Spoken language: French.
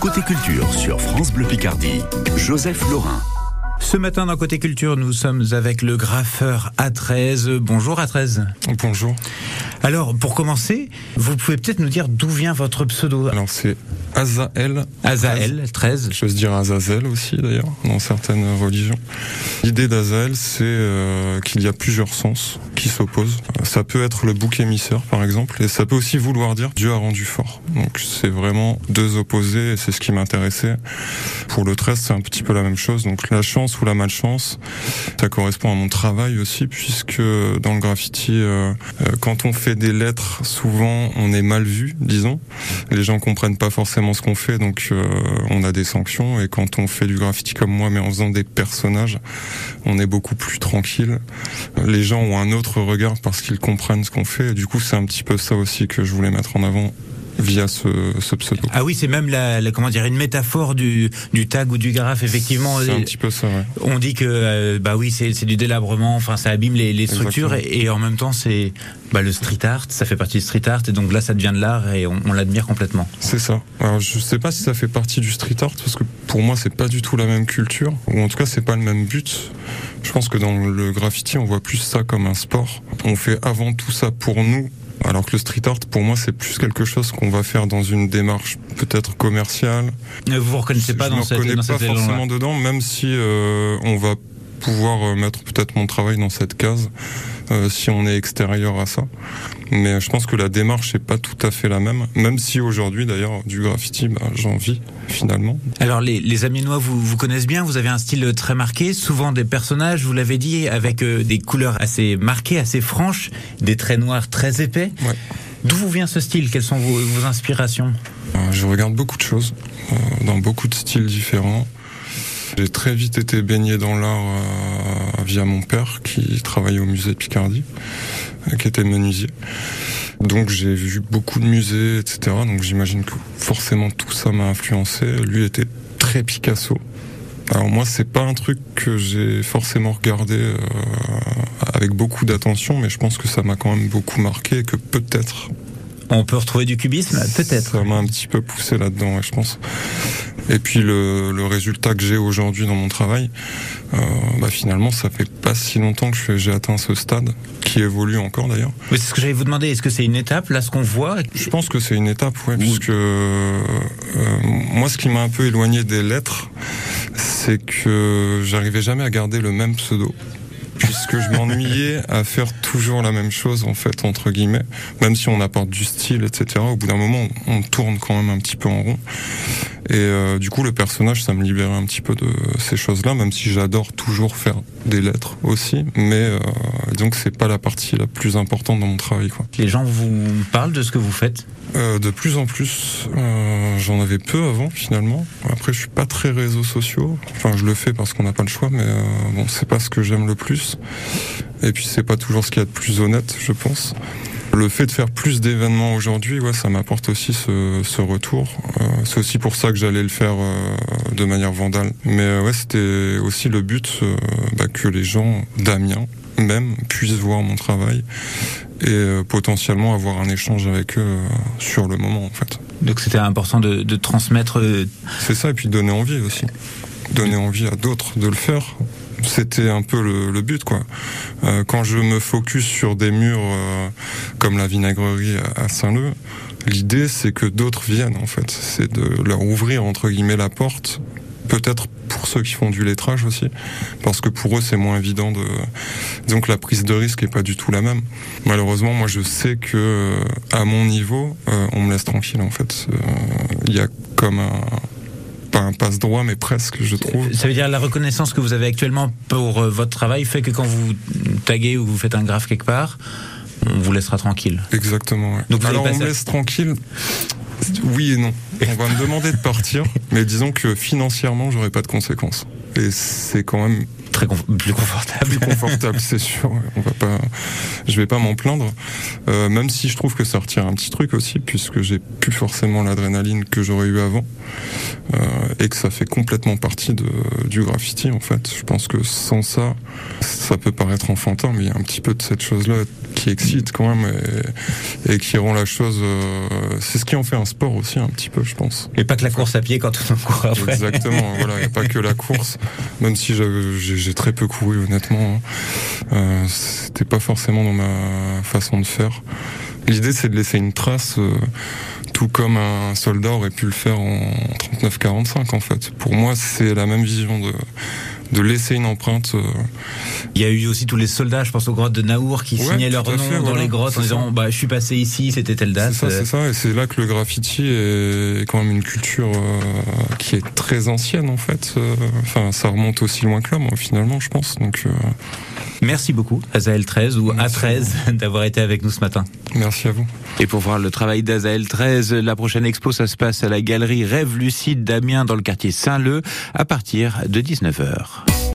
Côté culture sur France Bleu Picardie, Joseph Laurin. Ce matin dans Côté Culture, nous sommes avec le graffeur A13. Bonjour A13. Bonjour. Alors, pour commencer, vous pouvez peut-être nous dire d'où vient votre pseudo Alors, c'est Azael. Azael, 13. Je veux dire Azazel aussi, d'ailleurs, dans certaines religions. L'idée d'Azael, c'est euh, qu'il y a plusieurs sens qui s'opposent. Ça peut être le bouc émisseur, par exemple, et ça peut aussi vouloir dire Dieu a rendu fort. Donc, c'est vraiment deux opposés, et c'est ce qui m'intéressait. Pour le 13, c'est un petit peu la même chose. Donc, la chance ou la malchance, ça correspond à mon travail aussi, puisque dans le graffiti, euh, euh, quand on fait des lettres, souvent, on est mal vu, disons. Les gens comprennent pas forcément ce qu'on fait, donc euh, on a des sanctions. Et quand on fait du graffiti comme moi, mais en faisant des personnages, on est beaucoup plus tranquille. Les gens ont un autre regard parce qu'ils comprennent ce qu'on fait. Du coup, c'est un petit peu ça aussi que je voulais mettre en avant via ce, ce pseudo. Ah oui, c'est même la, la, comment dire une métaphore du, du tag ou du graphe effectivement. C'est un petit peu ça. Ouais. On dit que euh, bah oui, c'est du délabrement, enfin ça abîme les, les structures et, et, en même temps c'est bah, le street art, ça fait partie du street art et donc là ça devient de l'art et on, on l'admire complètement. C'est ça. Alors je sais pas si ça fait partie du street art parce que pour moi c'est pas du tout la même culture ou en tout cas c'est pas le même but. Je pense que dans le graffiti on voit plus ça comme un sport. On fait avant tout ça pour nous alors que le street art, pour moi, c'est plus quelque chose qu'on va faire dans une démarche peut-être commerciale. Vous vous reconnaissez pas je dans me cette reconnais dans pas cette forcément dedans, même si euh, on va pouvoir mettre peut-être mon travail dans cette case euh, si on est extérieur à ça. Mais je pense que la démarche n'est pas tout à fait la même, même si aujourd'hui d'ailleurs du graffiti, bah, j'en vis finalement. Alors les, les Amiénois vous, vous connaissent bien, vous avez un style très marqué, souvent des personnages, vous l'avez dit, avec euh, des couleurs assez marquées, assez franches, des traits noirs très épais. Ouais. D'où vous vient ce style? Quelles sont vos, vos inspirations? Euh, Je regarde beaucoup de choses, dans beaucoup de styles différents. J'ai très vite été baigné dans l'art euh, via mon père qui travaillait au musée de Picardie, euh, qui était menuisier. Donc j'ai vu beaucoup de musées, etc. Donc j'imagine que forcément tout ça m'a influencé. Lui était très Picasso. Alors moi c'est pas un truc que j'ai forcément regardé euh, avec beaucoup d'attention, mais je pense que ça m'a quand même beaucoup marqué et que peut-être On peut retrouver du cubisme? Peut-être. ça m'a un petit peu poussé là-dedans, je pense. Et puis le, le résultat que j'ai aujourd'hui dans mon travail, euh, bah finalement, ça fait pas si longtemps que j'ai atteint ce stade, qui évolue encore d'ailleurs. Oui, c'est ce que j'allais vous demander. Est-ce que c'est une étape, là, ce qu'on voit? Je pense que c'est une étape, ouais, puisque euh, moi, ce qui m'a un peu éloigné des lettres, c'est que j'arrivais jamais à garder le même pseudo. Puisque je m'ennuyais à faire toujours la même chose, en fait, entre guillemets. Même si on apporte du style, etc. Au bout d'un moment, on tourne quand même un petit peu en rond. Et euh, du coup, le personnage, ça me libérait un petit peu de ces choses-là, même si j'adore toujours faire des lettres aussi. Mais euh, donc, c'est pas la partie la plus importante dans mon travail, quoi. Les gens vous parlent de ce que vous faites? Euh, de plus en plus, euh, j'en avais peu avant finalement. Après, je suis pas très réseaux sociaux. Enfin, je le fais parce qu'on n'a pas le choix, mais bon, c'est pas ce que j'aime le plus. Et puis, c'est pas toujours ce qu'il y a de plus honnête, je pense. Le fait de faire plus d'événements aujourd'hui, ouais, ça m'apporte aussi ce, ce retour. Euh, c'est aussi pour ça que j'allais le faire euh, de manière vandale. Mais euh, ouais, c'était aussi le but bah, que les gens d'Amiens même puissent voir mon travail et potentiellement avoir un échange avec eux sur le moment en fait. Donc c'était important de, de transmettre. C'est ça et puis donner envie aussi. Donner envie à d'autres de le faire. C'était un peu le, le but quoi. Euh, quand je me focus sur des murs euh, comme la vinagrerie à, Saint-Leu, l'idée c'est que d'autres viennent en fait. C'est de leur ouvrir entre guillemets la porte. Peut-être pour ceux qui font du lettrage aussi, parce que pour eux c'est moins évident de. Que la prise de risque est pas du tout la même. Malheureusement, moi je sais que euh, à mon niveau, euh, on me laisse tranquille en fait. Euh, Il y a comme un pas un passe droit, mais presque, je trouve. Ça veut dire la reconnaissance que vous avez actuellement pour euh, votre travail fait que quand vous taguez ou vous faites un graphe quelque part, on vous laissera tranquille. Exactement. ouais. Donc vous Alors on me laisse tranquille. Oui et non. On va me demander de partir, mais disons que financièrement, j'aurai pas de conséquences. Et c'est quand même Très plus confortable. confortable, c'est sûr. On va pas, je vais pas m'en plaindre, Euh, même si je trouve que ça retire un petit truc aussi, puisque j'ai plus forcément l'adrénaline que j'aurais eu avant, euh, et que ça fait complètement partie de, du graffiti en fait. Je pense que sans ça, ça peut paraître enfantin, mais il y a un petit peu de cette chose-là qui excite quand même et, qui rend la chose. Euh, c'est ce qui en fait un sport aussi un petit peu, je pense. Et pas que la course à pied quand on court après. Exactement. voilà, a pas que la course. Même si j'ai très peu couru, honnêtement, hein. euh, c'était pas forcément dans ma façon de faire. L'idée, c'est de laisser une trace. Euh, tout comme un soldat aurait pu le faire en 39-45 en fait. Pour moi, c'est la même vision de, de laisser une empreinte. Euh. Il y a eu aussi tous les soldats, je pense aux grottes de Naour, qui signaient leur nom dans les grottes en disant bah, je suis passé ici, c'était telle date. C'est ça, c'est ça, et c'est là que le graffiti est quand même une culture euh, qui est très ancienne en fait. Euh, enfin, ça remonte aussi loin que là, moi, finalement, je pense. Donc. Merci beaucoup, Azael 13 ou A13, d'avoir été avec nous ce matin. Merci à vous. Et pour voir le travail d'Azael 13, la prochaine expo, ça se passe à la galerie Rêve Lucide d'Amiens dans le quartier Saint-Leu à partir de 19h.